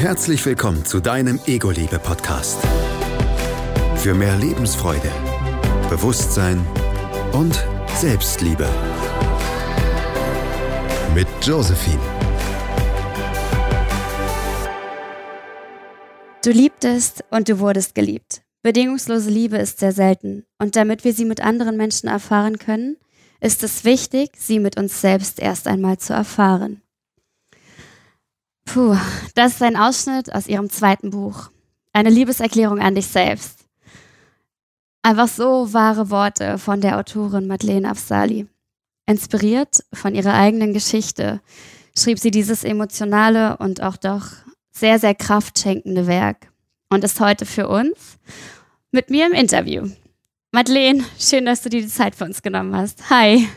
Herzlich willkommen zu deinem Ego-Liebe-Podcast. Für mehr Lebensfreude, Bewusstsein und Selbstliebe. Mit Josephine. Du liebtest und du wurdest geliebt. Bedingungslose Liebe ist sehr selten. Und damit wir sie mit anderen Menschen erfahren können, ist es wichtig, sie mit uns selbst erst einmal zu erfahren. Puh, das ist ein Ausschnitt aus ihrem zweiten Buch. Eine Liebeserklärung an dich selbst. Einfach so wahre Worte von der Autorin Madeleine Afsali. Inspiriert von ihrer eigenen Geschichte schrieb sie dieses emotionale und auch doch sehr, sehr kraftschenkende Werk und ist heute für uns mit mir im Interview. Madeleine, schön, dass du dir die Zeit für uns genommen hast. Hi.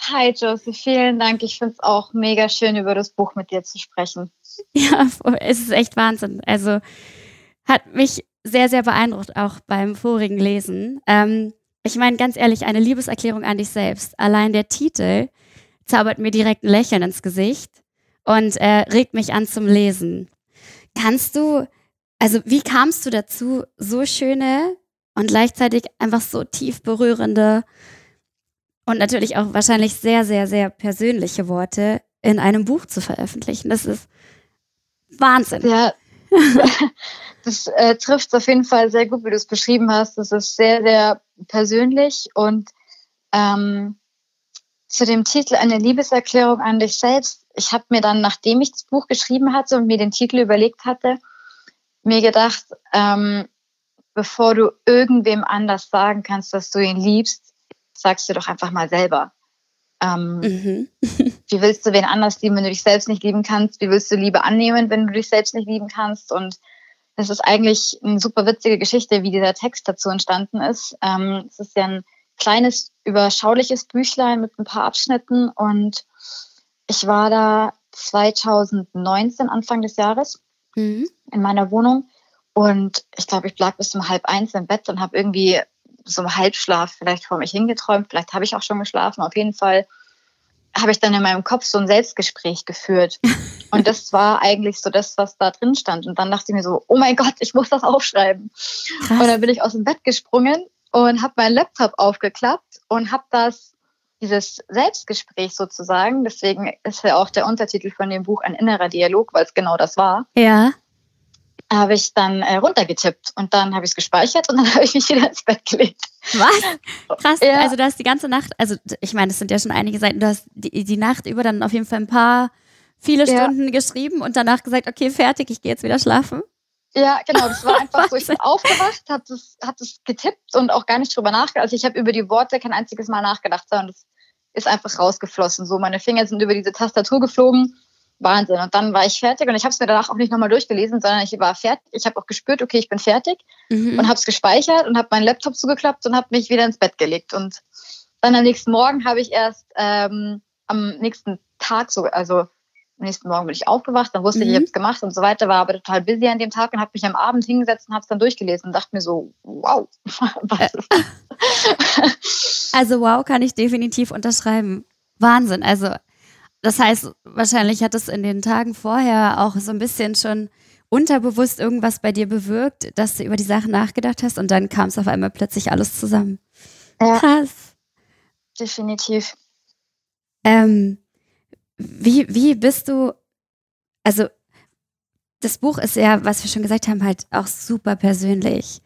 Hi Josie, vielen Dank. Ich finde es auch mega schön, über das Buch mit dir zu sprechen. Ja, es ist echt Wahnsinn. Also hat mich sehr, sehr beeindruckt, auch beim vorigen Lesen. Ähm, ich meine, ganz ehrlich, eine Liebeserklärung an dich selbst. Allein der Titel zaubert mir direkt ein Lächeln ins Gesicht und äh, regt mich an zum Lesen. Kannst du, also wie kamst du dazu, so schöne und gleichzeitig einfach so tief berührende und natürlich auch wahrscheinlich sehr, sehr, sehr persönliche Worte in einem Buch zu veröffentlichen. Das ist Wahnsinn. Ja, das äh, trifft auf jeden Fall sehr gut, wie du es beschrieben hast. Das ist sehr, sehr persönlich und ähm, zu dem Titel eine Liebeserklärung an dich selbst. Ich habe mir dann, nachdem ich das Buch geschrieben hatte und mir den Titel überlegt hatte, mir gedacht, ähm, bevor du irgendwem anders sagen kannst, dass du ihn liebst, sagst du doch einfach mal selber. Ähm, mhm. wie willst du wen anders lieben, wenn du dich selbst nicht lieben kannst? Wie willst du Liebe annehmen, wenn du dich selbst nicht lieben kannst? Und das ist eigentlich eine super witzige Geschichte, wie dieser Text dazu entstanden ist. Ähm, es ist ja ein kleines, überschauliches Büchlein mit ein paar Abschnitten und ich war da 2019, Anfang des Jahres, mhm. in meiner Wohnung und ich glaube, ich lag bis um halb eins im Bett und habe irgendwie so im Halbschlaf vielleicht vor mich hingeträumt. Vielleicht habe ich auch schon geschlafen. Auf jeden Fall habe ich dann in meinem Kopf so ein Selbstgespräch geführt. Und das war eigentlich so das, was da drin stand. Und dann dachte ich mir so, oh mein Gott, ich muss das aufschreiben. Krass. Und dann bin ich aus dem Bett gesprungen und habe meinen Laptop aufgeklappt und habe das, dieses Selbstgespräch sozusagen, deswegen ist ja auch der Untertitel von dem Buch ein innerer Dialog, weil es genau das war. Ja habe ich dann äh, runtergetippt und dann habe ich es gespeichert und dann habe ich mich wieder ins Bett gelegt. Was? Krass. Ja. Also du hast die ganze Nacht, also ich meine, es sind ja schon einige Seiten, du hast die, die Nacht über dann auf jeden Fall ein paar, viele Stunden ja. geschrieben und danach gesagt, okay, fertig, ich gehe jetzt wieder schlafen. Ja, genau. Das war einfach so, ich bin aufgewacht, habe das, hab das getippt und auch gar nicht drüber nachgedacht. Also ich habe über die Worte kein einziges Mal nachgedacht, sondern das ist einfach rausgeflossen. So, meine Finger sind über diese Tastatur geflogen Wahnsinn. Und dann war ich fertig und ich habe es mir danach auch nicht nochmal durchgelesen, sondern ich war fertig. Ich habe auch gespürt, okay, ich bin fertig mhm. und habe es gespeichert und habe meinen Laptop zugeklappt und habe mich wieder ins Bett gelegt. Und dann am nächsten Morgen habe ich erst ähm, am nächsten Tag so, also am nächsten Morgen bin ich aufgewacht, dann wusste mhm. ich, ich habe es gemacht und so weiter, war aber total busy an dem Tag und habe mich am Abend hingesetzt und habe es dann durchgelesen und dachte mir so, wow, was ist das? Also wow, kann ich definitiv unterschreiben. Wahnsinn. Also das heißt, wahrscheinlich hat es in den Tagen vorher auch so ein bisschen schon unterbewusst irgendwas bei dir bewirkt, dass du über die Sachen nachgedacht hast und dann kam es auf einmal plötzlich alles zusammen. Ja, Krass. Definitiv. Ähm, wie, wie bist du, also das Buch ist ja, was wir schon gesagt haben, halt auch super persönlich.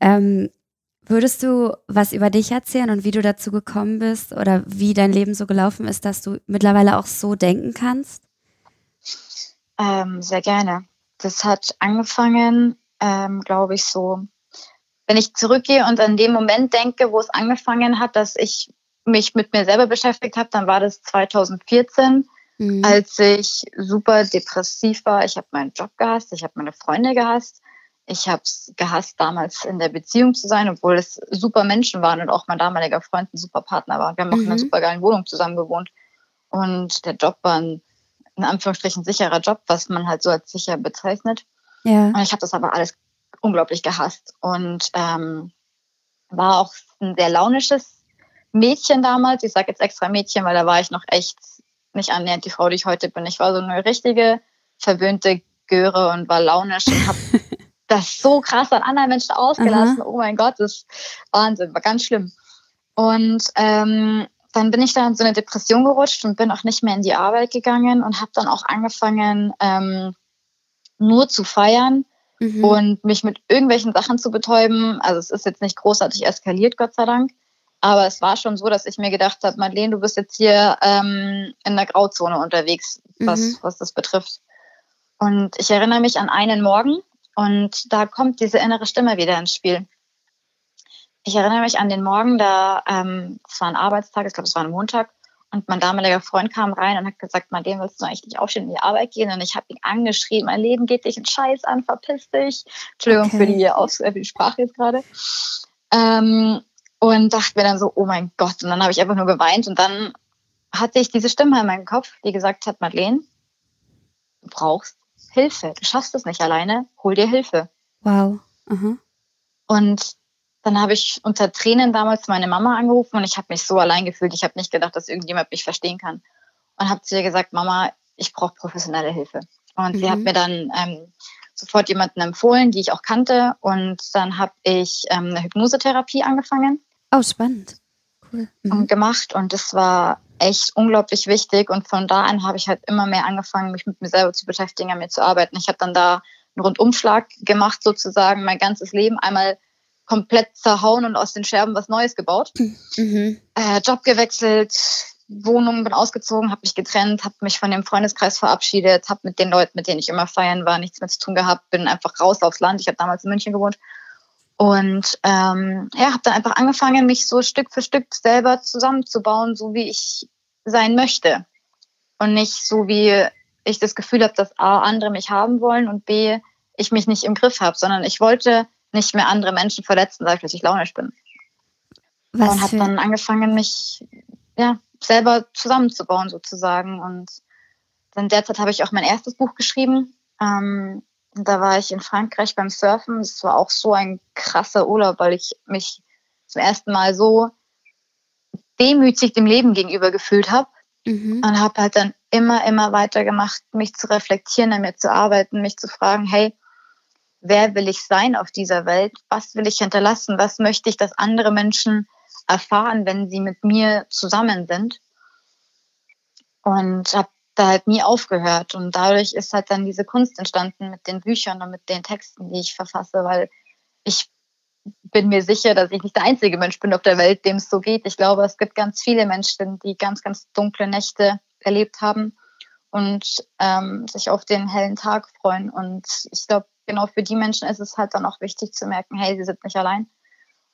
Ähm, Würdest du was über dich erzählen und wie du dazu gekommen bist oder wie dein Leben so gelaufen ist, dass du mittlerweile auch so denken kannst? Ähm, sehr gerne. Das hat angefangen, ähm, glaube ich, so, wenn ich zurückgehe und an den Moment denke, wo es angefangen hat, dass ich mich mit mir selber beschäftigt habe, dann war das 2014, mhm. als ich super depressiv war. Ich habe meinen Job gehasst, ich habe meine Freunde gehasst ich habe es gehasst, damals in der Beziehung zu sein, obwohl es super Menschen waren und auch mein damaliger Freund ein super Partner war. Wir haben mhm. auch in einer mhm. super geilen Wohnung zusammen gewohnt. Und der Job war ein, in Anführungsstrichen, sicherer Job, was man halt so als sicher bezeichnet. Ja. Und ich habe das aber alles unglaublich gehasst. Und ähm, war auch ein sehr launisches Mädchen damals. Ich sage jetzt extra Mädchen, weil da war ich noch echt nicht annähernd die Frau, die ich heute bin. Ich war so eine richtige, verwöhnte Göre und war launisch und habe das so krass an anderen Menschen ausgelassen. Aha. Oh mein Gott, das ist Wahnsinn, war ganz schlimm. Und ähm, dann bin ich da in so eine Depression gerutscht und bin auch nicht mehr in die Arbeit gegangen und habe dann auch angefangen, ähm, nur zu feiern mhm. und mich mit irgendwelchen Sachen zu betäuben. Also es ist jetzt nicht großartig eskaliert, Gott sei Dank. Aber es war schon so, dass ich mir gedacht habe, Madeleine, du bist jetzt hier ähm, in der Grauzone unterwegs, was, mhm. was das betrifft. Und ich erinnere mich an einen Morgen und da kommt diese innere Stimme wieder ins Spiel. Ich erinnere mich an den Morgen, da ähm, es war ein Arbeitstag, ich glaube, es war ein Montag, und mein damaliger Freund kam rein und hat gesagt, Marlene, willst du eigentlich nicht aufstehen in die Arbeit gehen? Und ich habe ihn angeschrieben, mein Leben geht dich einen Scheiß an, verpiss dich. Entschuldigung okay. für, die, Aus äh, für die Sprache jetzt gerade. Ähm, und dachte mir dann so, oh mein Gott. Und dann habe ich einfach nur geweint und dann hatte ich diese Stimme in meinem Kopf, die gesagt hat, Madeleine, du brauchst Hilfe. Du schaffst es nicht alleine, hol dir Hilfe. Wow. Uh Und dann habe ich unter Tränen damals meine Mama angerufen und ich habe mich so allein gefühlt. Ich habe nicht gedacht, dass irgendjemand mich verstehen kann. Und habe zu ihr gesagt, Mama, ich brauche professionelle Hilfe. Und mhm. sie hat mhm. mir dann ähm, sofort jemanden empfohlen, die ich auch kannte. Und dann habe ich ähm, eine Hypnosetherapie angefangen. Oh, spannend. Cool. Mhm. Und gemacht. Und das war echt unglaublich wichtig. Und von da an habe ich halt immer mehr angefangen, mich mit mir selber zu beschäftigen, an mir zu arbeiten. Ich habe dann da einen Rundumschlag gemacht, sozusagen, mein ganzes Leben. Einmal komplett zerhauen und aus den Scherben was Neues gebaut. Mhm. Äh, Job gewechselt, Wohnung, bin ausgezogen, habe mich getrennt, habe mich von dem Freundeskreis verabschiedet, habe mit den Leuten, mit denen ich immer feiern war, nichts mehr zu tun gehabt, bin einfach raus aufs Land. Ich habe damals in München gewohnt. Und ähm, ja, habe dann einfach angefangen, mich so Stück für Stück selber zusammenzubauen, so wie ich sein möchte. Und nicht so, wie ich das Gefühl habe, dass A, andere mich haben wollen und B, ich mich nicht im Griff habe, sondern ich wollte nicht mehr andere Menschen verletzen, dadurch, dass ich launisch bin. Was und habe dann angefangen, mich ja, selber zusammenzubauen sozusagen. Und dann derzeit habe ich auch mein erstes Buch geschrieben. Ähm, da war ich in Frankreich beim Surfen. Das war auch so ein krasser Urlaub, weil ich mich zum ersten Mal so demütig dem Leben gegenüber gefühlt habe. Mhm. Und habe halt dann immer, immer weitergemacht, mich zu reflektieren, an mir zu arbeiten, mich zu fragen, hey, wer will ich sein auf dieser Welt? Was will ich hinterlassen? Was möchte ich, dass andere Menschen erfahren, wenn sie mit mir zusammen sind? Und habe da halt nie aufgehört. Und dadurch ist halt dann diese Kunst entstanden mit den Büchern und mit den Texten, die ich verfasse, weil ich bin mir sicher, dass ich nicht der einzige Mensch bin auf der Welt, dem es so geht. Ich glaube, es gibt ganz viele Menschen, die ganz, ganz dunkle Nächte erlebt haben und ähm, sich auf den hellen Tag freuen. Und ich glaube, genau für die Menschen ist es halt dann auch wichtig zu merken, hey, sie sind nicht allein.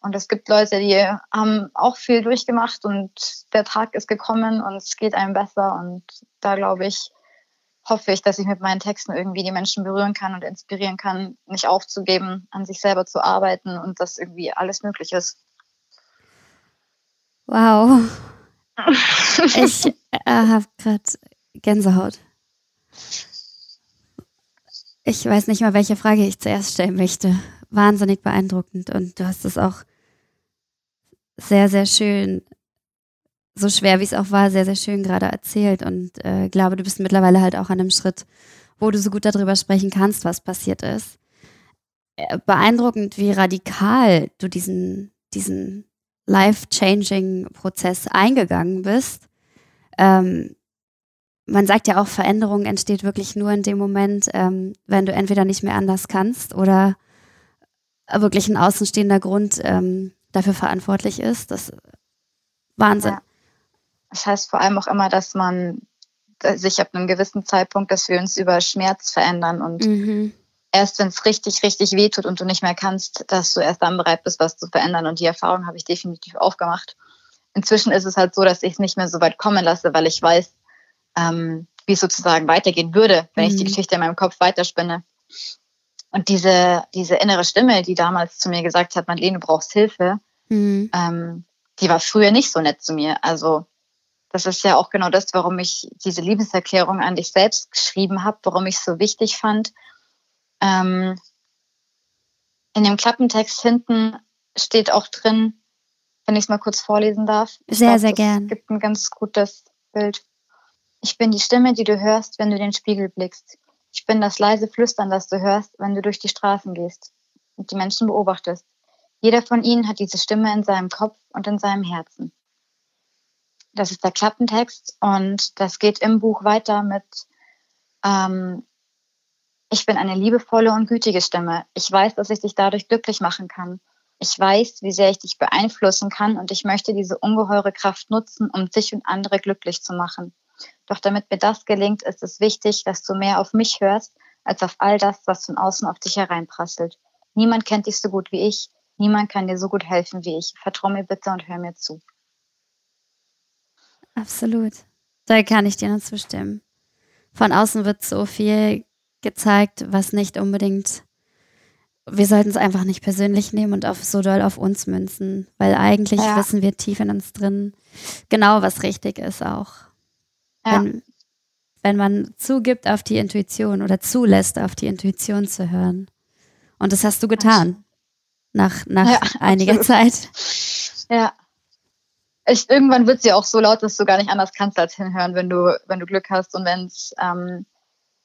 Und es gibt Leute, die haben auch viel durchgemacht und der Tag ist gekommen und es geht einem besser. Und da glaube ich, hoffe ich, dass ich mit meinen Texten irgendwie die Menschen berühren kann und inspirieren kann, nicht aufzugeben, an sich selber zu arbeiten und dass irgendwie alles möglich ist. Wow. ich äh, habe gerade Gänsehaut. Ich weiß nicht mal, welche Frage ich zuerst stellen möchte. Wahnsinnig beeindruckend und du hast es auch sehr, sehr schön, so schwer wie es auch war, sehr, sehr schön gerade erzählt und äh, glaube, du bist mittlerweile halt auch an einem Schritt, wo du so gut darüber sprechen kannst, was passiert ist. Äh, beeindruckend, wie radikal du diesen, diesen life-changing Prozess eingegangen bist. Ähm, man sagt ja auch, Veränderung entsteht wirklich nur in dem Moment, ähm, wenn du entweder nicht mehr anders kannst oder wirklich ein außenstehender Grund ähm, dafür verantwortlich ist. Das ist Wahnsinn. Ja. Das heißt vor allem auch immer, dass man sich ab einem gewissen Zeitpunkt, dass wir uns über Schmerz verändern und mhm. erst wenn es richtig, richtig wehtut und du nicht mehr kannst, dass du erst dann bereit bist, was zu verändern. Und die Erfahrung habe ich definitiv aufgemacht. Inzwischen ist es halt so, dass ich es nicht mehr so weit kommen lasse, weil ich weiß, ähm, wie es sozusagen weitergehen würde, wenn mhm. ich die mhm. Geschichte in meinem Kopf weiterspinne. Und diese, diese innere Stimme, die damals zu mir gesagt hat, Madeleine, du brauchst Hilfe, mhm. ähm, die war früher nicht so nett zu mir. Also das ist ja auch genau das, warum ich diese Liebeserklärung an dich selbst geschrieben habe, warum ich es so wichtig fand. Ähm, in dem Klappentext hinten steht auch drin, wenn ich es mal kurz vorlesen darf. Sehr, glaub, sehr gern. Es gibt ein ganz gutes Bild. Ich bin die Stimme, die du hörst, wenn du den Spiegel blickst. Ich bin das leise Flüstern, das du hörst, wenn du durch die Straßen gehst und die Menschen beobachtest. Jeder von ihnen hat diese Stimme in seinem Kopf und in seinem Herzen. Das ist der Klappentext und das geht im Buch weiter mit ähm, Ich bin eine liebevolle und gütige Stimme. Ich weiß, dass ich dich dadurch glücklich machen kann. Ich weiß, wie sehr ich dich beeinflussen kann und ich möchte diese ungeheure Kraft nutzen, um dich und andere glücklich zu machen. Doch damit mir das gelingt, ist es wichtig, dass du mehr auf mich hörst, als auf all das, was von außen auf dich hereinprasselt. Niemand kennt dich so gut wie ich. Niemand kann dir so gut helfen wie ich. Vertrau mir bitte und hör mir zu. Absolut. Da kann ich dir nur zustimmen. Von außen wird so viel gezeigt, was nicht unbedingt. Wir sollten es einfach nicht persönlich nehmen und auf so doll auf uns münzen, weil eigentlich ja. wissen wir tief in uns drin genau, was richtig ist auch. Ja. Wenn, wenn man zugibt auf die Intuition oder zulässt, auf die Intuition zu hören. Und das hast du getan. Nach, nach ja, einiger absolut. Zeit. Ja. Ich, irgendwann wird sie auch so laut, dass du gar nicht anders kannst als hinhören, wenn du, wenn du Glück hast und wenn es, ähm,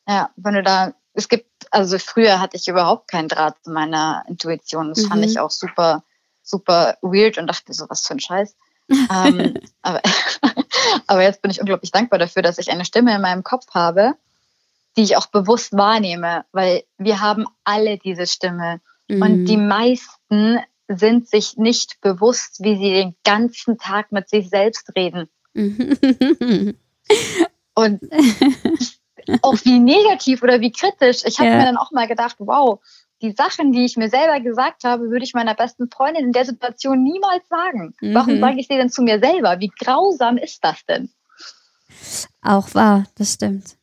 ja, wenn du da, es gibt, also früher hatte ich überhaupt keinen Draht zu meiner Intuition. Das mhm. fand ich auch super, super weird und dachte so, was für ein Scheiß. ähm, aber, aber jetzt bin ich unglaublich dankbar dafür, dass ich eine Stimme in meinem Kopf habe, die ich auch bewusst wahrnehme, weil wir haben alle diese Stimme. Mhm. Und die meisten sind sich nicht bewusst, wie sie den ganzen Tag mit sich selbst reden. Mhm. Und auch wie negativ oder wie kritisch. Ich habe ja. mir dann auch mal gedacht, wow, die Sachen, die ich mir selber gesagt habe, würde ich meiner besten Freundin in der Situation niemals sagen. Mhm. Warum sage ich sie denn zu mir selber? Wie grausam ist das denn? Auch wahr, das stimmt.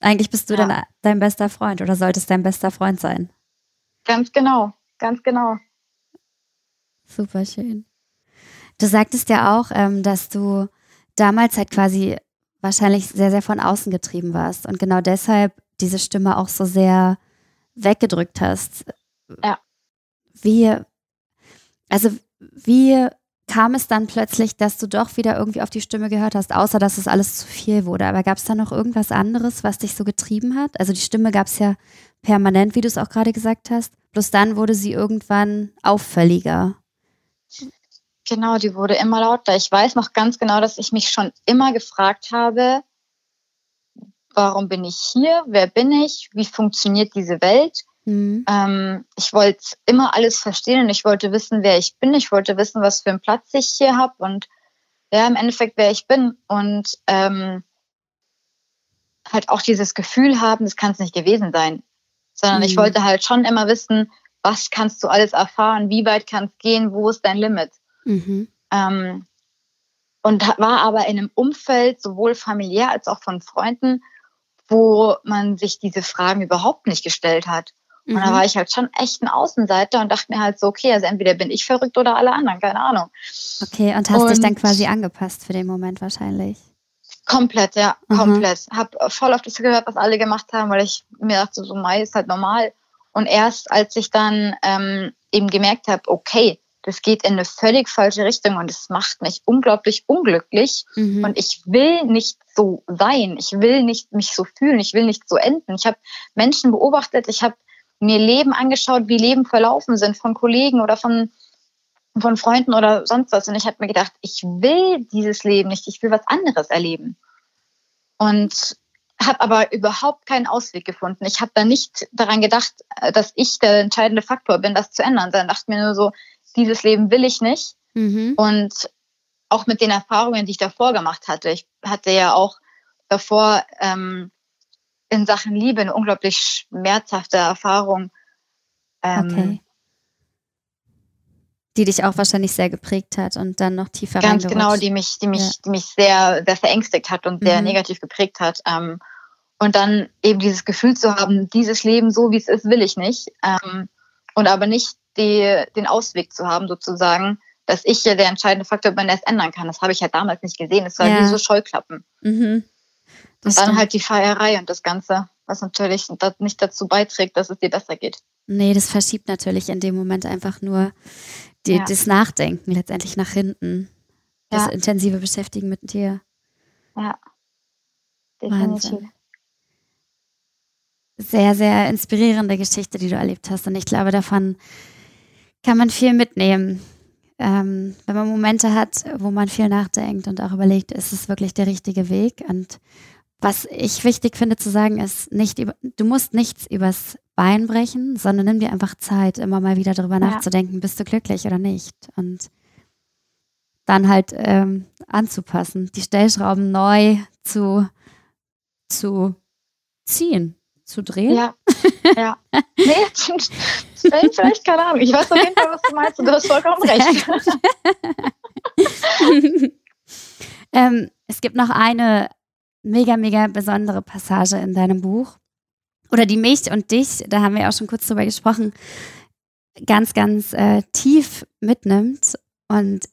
Eigentlich bist du ja. dann dein bester Freund oder solltest dein bester Freund sein. Ganz genau, ganz genau. Super schön. Du sagtest ja auch, ähm, dass du damals halt quasi wahrscheinlich sehr, sehr von außen getrieben warst und genau deshalb diese Stimme auch so sehr weggedrückt hast. Ja. Wie, also wie kam es dann plötzlich, dass du doch wieder irgendwie auf die Stimme gehört hast, außer dass es alles zu viel wurde. Aber gab es da noch irgendwas anderes, was dich so getrieben hat? Also die Stimme gab es ja permanent, wie du es auch gerade gesagt hast. Bloß dann wurde sie irgendwann auffälliger. Genau, die wurde immer lauter. Ich weiß noch ganz genau, dass ich mich schon immer gefragt habe, warum bin ich hier? Wer bin ich? Wie funktioniert diese Welt? Mhm. Ähm, ich wollte immer alles verstehen und ich wollte wissen, wer ich bin. Ich wollte wissen, was für einen Platz ich hier habe und ja, im Endeffekt, wer ich bin. Und ähm, halt auch dieses Gefühl haben, das kann es nicht gewesen sein. Sondern mhm. ich wollte halt schon immer wissen, was kannst du alles erfahren, wie weit kann es gehen, wo ist dein Limit. Mhm. Ähm, und war aber in einem Umfeld, sowohl familiär als auch von Freunden, wo man sich diese Fragen überhaupt nicht gestellt hat. Und mhm. da war ich halt schon echt ein Außenseiter und dachte mir halt so, okay, also entweder bin ich verrückt oder alle anderen, keine Ahnung. Okay, und hast und dich dann quasi angepasst für den Moment wahrscheinlich. Komplett, ja, mhm. komplett. Hab voll auf das gehört, was alle gemacht haben, weil ich mir dachte, so Mai ist halt normal. Und erst als ich dann ähm, eben gemerkt habe, okay, das geht in eine völlig falsche Richtung und es macht mich unglaublich unglücklich. Mhm. Und ich will nicht so sein. Ich will nicht mich so fühlen. Ich will nicht so enden. Ich habe Menschen beobachtet. Ich habe mir Leben angeschaut, wie Leben verlaufen sind von Kollegen oder von, von Freunden oder sonst was. Und ich habe mir gedacht, ich will dieses Leben nicht. Ich will was anderes erleben. Und habe aber überhaupt keinen Ausweg gefunden. Ich habe da nicht daran gedacht, dass ich der entscheidende Faktor bin, das zu ändern, sondern dachte mir nur so, dieses Leben will ich nicht. Mhm. Und auch mit den Erfahrungen, die ich davor gemacht hatte. Ich hatte ja auch davor ähm, in Sachen Liebe eine unglaublich schmerzhafte Erfahrung. Ähm, okay. Die dich auch wahrscheinlich sehr geprägt hat und dann noch tiefer Ganz genau, die mich, die mich, ja. die mich sehr, sehr verängstigt hat und sehr mhm. negativ geprägt hat. Ähm, und dann eben dieses Gefühl zu haben, dieses Leben so wie es ist, will ich nicht. Ähm, und aber nicht die, den Ausweg zu haben, sozusagen, dass ich ja der entscheidende Faktor bin, der es ändern kann. Das habe ich halt damals nicht gesehen. Es war ja. wie so Scheuklappen. Mhm. und dann halt die Feierei und das Ganze, was natürlich nicht dazu beiträgt, dass es dir besser geht. Nee, das verschiebt natürlich in dem Moment einfach nur die, ja. das Nachdenken letztendlich nach hinten. Das ja. intensive Beschäftigen mit dir. Ja. Definitiv. Wahnsinn. sehr, sehr inspirierende Geschichte, die du erlebt hast. Und ich glaube, davon kann man viel mitnehmen. Ähm, wenn man Momente hat, wo man viel nachdenkt und auch überlegt, ist es wirklich der richtige Weg? Und was ich wichtig finde zu sagen, ist, nicht über, du musst nichts übers Bein brechen, sondern nimm dir einfach Zeit, immer mal wieder darüber ja. nachzudenken, bist du glücklich oder nicht? Und dann halt ähm, anzupassen, die Stellschrauben neu zu, zu ziehen, zu drehen. Ja, ja. Nee, vielleicht, keine Ahnung. Ich weiß auf jeden Fall, was du meinst und du hast vollkommen recht. ähm, es gibt noch eine mega, mega besondere Passage in deinem Buch. Oder die mich und dich, da haben wir auch schon kurz drüber gesprochen, ganz, ganz äh, tief mitnimmt. Und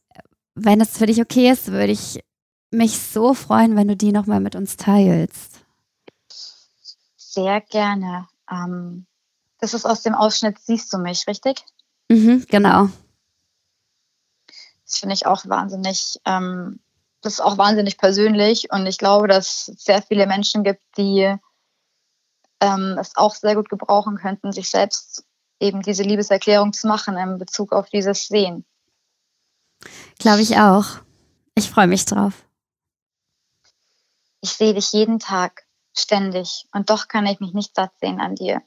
wenn es für dich okay ist, würde ich mich so freuen, wenn du die nochmal mit uns teilst. Sehr gerne. Ähm, das ist aus dem Ausschnitt Siehst du mich, richtig? Mhm, genau. Das finde ich auch wahnsinnig, ähm, das ist auch wahnsinnig persönlich und ich glaube, dass es sehr viele Menschen gibt, die ähm, es auch sehr gut gebrauchen könnten, sich selbst eben diese Liebeserklärung zu machen in Bezug auf dieses Sehen. Glaube ich auch. Ich freue mich drauf. Ich sehe dich jeden Tag, ständig, und doch kann ich mich nicht satt sehen an dir.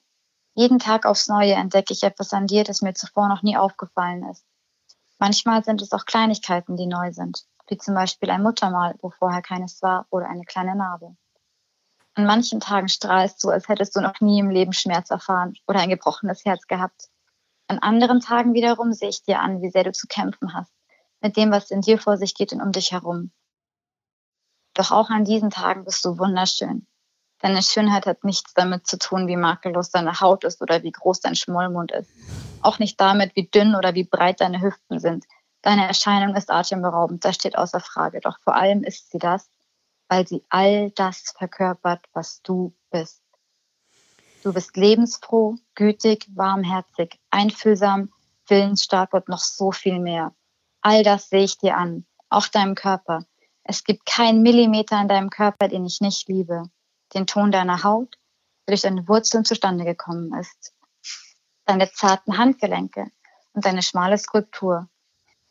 Jeden Tag aufs Neue entdecke ich etwas an dir, das mir zuvor noch nie aufgefallen ist. Manchmal sind es auch Kleinigkeiten, die neu sind, wie zum Beispiel ein Muttermal, wo vorher keines war, oder eine kleine Narbe. An manchen Tagen strahlst du, als hättest du noch nie im Leben Schmerz erfahren oder ein gebrochenes Herz gehabt. An anderen Tagen wiederum sehe ich dir an, wie sehr du zu kämpfen hast, mit dem, was in dir vor sich geht und um dich herum. Doch auch an diesen Tagen bist du wunderschön. Deine Schönheit hat nichts damit zu tun, wie makellos deine Haut ist oder wie groß dein Schmollmund ist. Auch nicht damit, wie dünn oder wie breit deine Hüften sind. Deine Erscheinung ist atemberaubend, das steht außer Frage. Doch vor allem ist sie das, weil sie all das verkörpert, was du bist. Du bist lebensfroh, gütig, warmherzig, einfühlsam, willensstark und noch so viel mehr. All das sehe ich dir an, auch deinem Körper. Es gibt keinen Millimeter in deinem Körper, den ich nicht liebe. Den Ton deiner Haut, der durch deine Wurzeln zustande gekommen ist. Deine zarten Handgelenke und deine schmale Skulptur.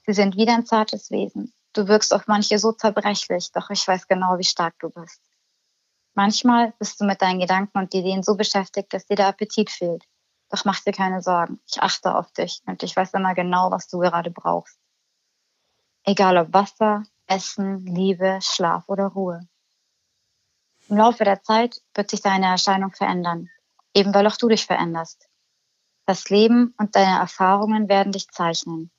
Sie sind wie dein zartes Wesen. Du wirkst auf manche so zerbrechlich, doch ich weiß genau, wie stark du bist. Manchmal bist du mit deinen Gedanken und Ideen so beschäftigt, dass dir der Appetit fehlt. Doch mach dir keine Sorgen. Ich achte auf dich und ich weiß immer genau, was du gerade brauchst. Egal ob Wasser, Essen, Liebe, Schlaf oder Ruhe. Im Laufe der Zeit wird sich deine Erscheinung verändern, eben weil auch du dich veränderst. Das Leben und deine Erfahrungen werden dich zeichnen.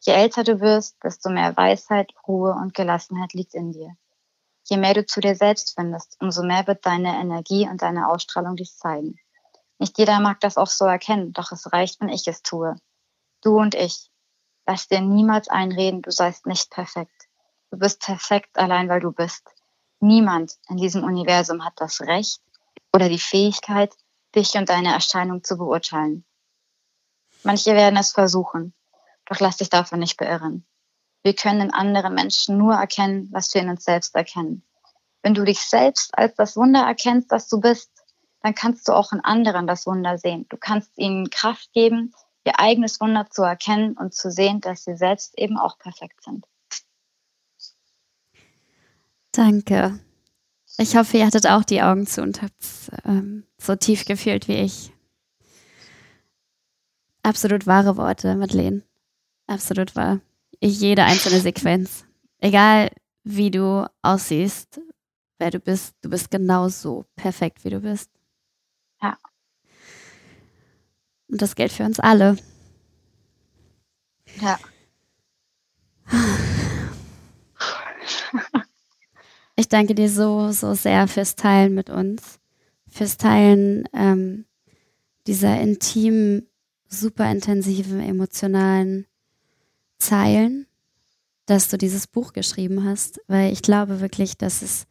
Je älter du wirst, desto mehr Weisheit, Ruhe und Gelassenheit liegt in dir. Je mehr du zu dir selbst findest, umso mehr wird deine Energie und deine Ausstrahlung dich zeigen. Nicht jeder mag das auch so erkennen, doch es reicht, wenn ich es tue. Du und ich, Lass dir niemals einreden, du seist nicht perfekt. Du bist perfekt allein, weil du bist. Niemand in diesem Universum hat das Recht oder die Fähigkeit, dich und deine Erscheinung zu beurteilen. Manche werden es versuchen, doch lass dich davon nicht beirren. Wir können in anderen Menschen nur erkennen, was wir in uns selbst erkennen. Wenn du dich selbst als das Wunder erkennst, das du bist, dann kannst du auch in anderen das Wunder sehen. Du kannst ihnen Kraft geben, ihr eigenes Wunder zu erkennen und zu sehen, dass sie selbst eben auch perfekt sind. Danke. Ich hoffe, ihr hattet auch die Augen zu und habt es ähm, so tief gefühlt wie ich. Absolut wahre Worte, Madeleine. Absolut wahr. Jede einzelne Sequenz. Egal wie du aussiehst, wer du bist, du bist genauso perfekt, wie du bist. Ja. Und das gilt für uns alle. Ja. Ich danke dir so, so sehr fürs Teilen mit uns, fürs Teilen ähm, dieser intimen, super intensiven, emotionalen Zeilen, dass du dieses Buch geschrieben hast, weil ich glaube wirklich, dass es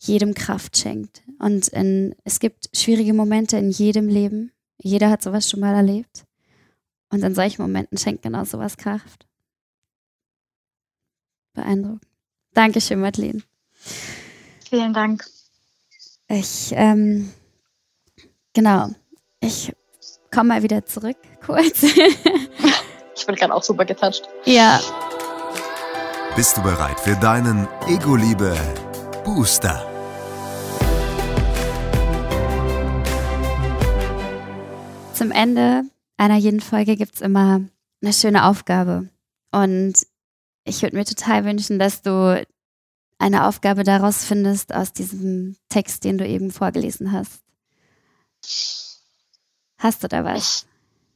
jedem Kraft schenkt. Und in, es gibt schwierige Momente in jedem Leben. Jeder hat sowas schon mal erlebt. Und in solchen Momenten schenkt genau sowas Kraft. Beeindruckend. Dankeschön, Madeleine. Vielen Dank. Ich ähm, Genau. Ich komme mal wieder zurück, kurz. ich bin gerade auch super getoucht. Ja. Bist du bereit für deinen Ego-Liebe Booster? Zum Ende einer jeden Folge gibt es immer eine schöne Aufgabe. Und ich würde mir total wünschen, dass du eine Aufgabe daraus findest aus diesem Text, den du eben vorgelesen hast. Hast du da was?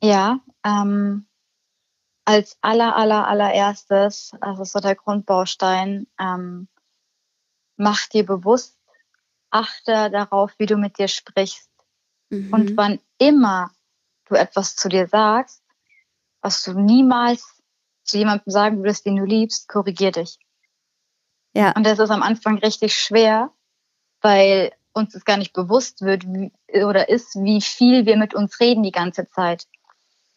Ja, ähm, als aller, aller, allererstes, also so der Grundbaustein, ähm, mach dir bewusst, achte darauf, wie du mit dir sprichst. Mhm. Und wann immer du etwas zu dir sagst, was du niemals zu jemandem sagen würdest, den du liebst, korrigier dich. Ja. Und das ist am Anfang richtig schwer, weil uns es gar nicht bewusst wird wie, oder ist, wie viel wir mit uns reden die ganze Zeit.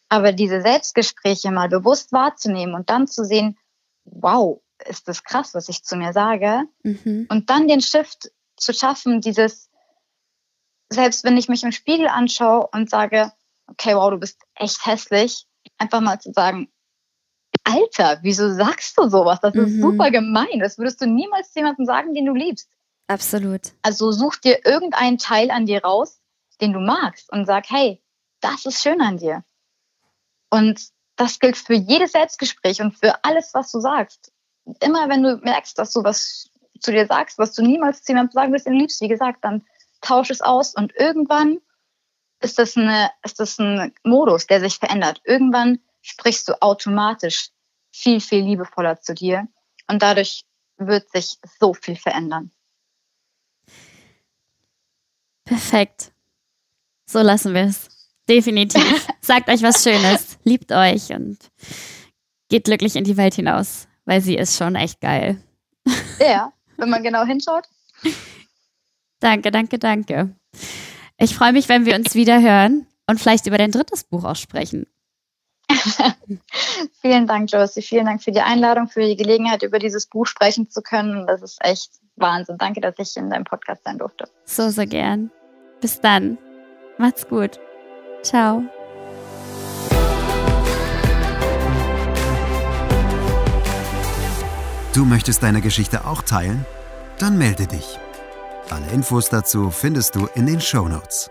Aber diese Selbstgespräche mal bewusst wahrzunehmen und dann zu sehen, wow, ist das krass, was ich zu mir sage. Mhm. Und dann den Shift zu schaffen, dieses, selbst wenn ich mich im Spiegel anschaue und sage, okay, wow, du bist echt hässlich, einfach mal zu sagen, Alter, wieso sagst du sowas? Das ist mhm. super gemein. Das würdest du niemals jemandem sagen, den du liebst. Absolut. Also such dir irgendeinen Teil an dir raus, den du magst und sag, hey, das ist schön an dir. Und das gilt für jedes Selbstgespräch und für alles, was du sagst. Immer wenn du merkst, dass du was zu dir sagst, was du niemals zu jemandem sagen willst, den du liebst, wie gesagt, dann tausch es aus und irgendwann ist das, eine, ist das ein Modus, der sich verändert. Irgendwann sprichst du automatisch viel, viel liebevoller zu dir und dadurch wird sich so viel verändern. Perfekt. So lassen wir es. Definitiv. Sagt euch was Schönes. Liebt euch und geht glücklich in die Welt hinaus, weil sie ist schon echt geil. Ja, wenn man genau hinschaut. Danke, danke, danke. Ich freue mich, wenn wir uns wieder hören und vielleicht über dein drittes Buch auch sprechen. Vielen Dank, Josie. Vielen Dank für die Einladung, für die Gelegenheit, über dieses Buch sprechen zu können. Das ist echt Wahnsinn. Danke, dass ich in deinem Podcast sein durfte. So, so gern. Bis dann. Macht's gut. Ciao. Du möchtest deine Geschichte auch teilen? Dann melde dich. Alle Infos dazu findest du in den Show Notes.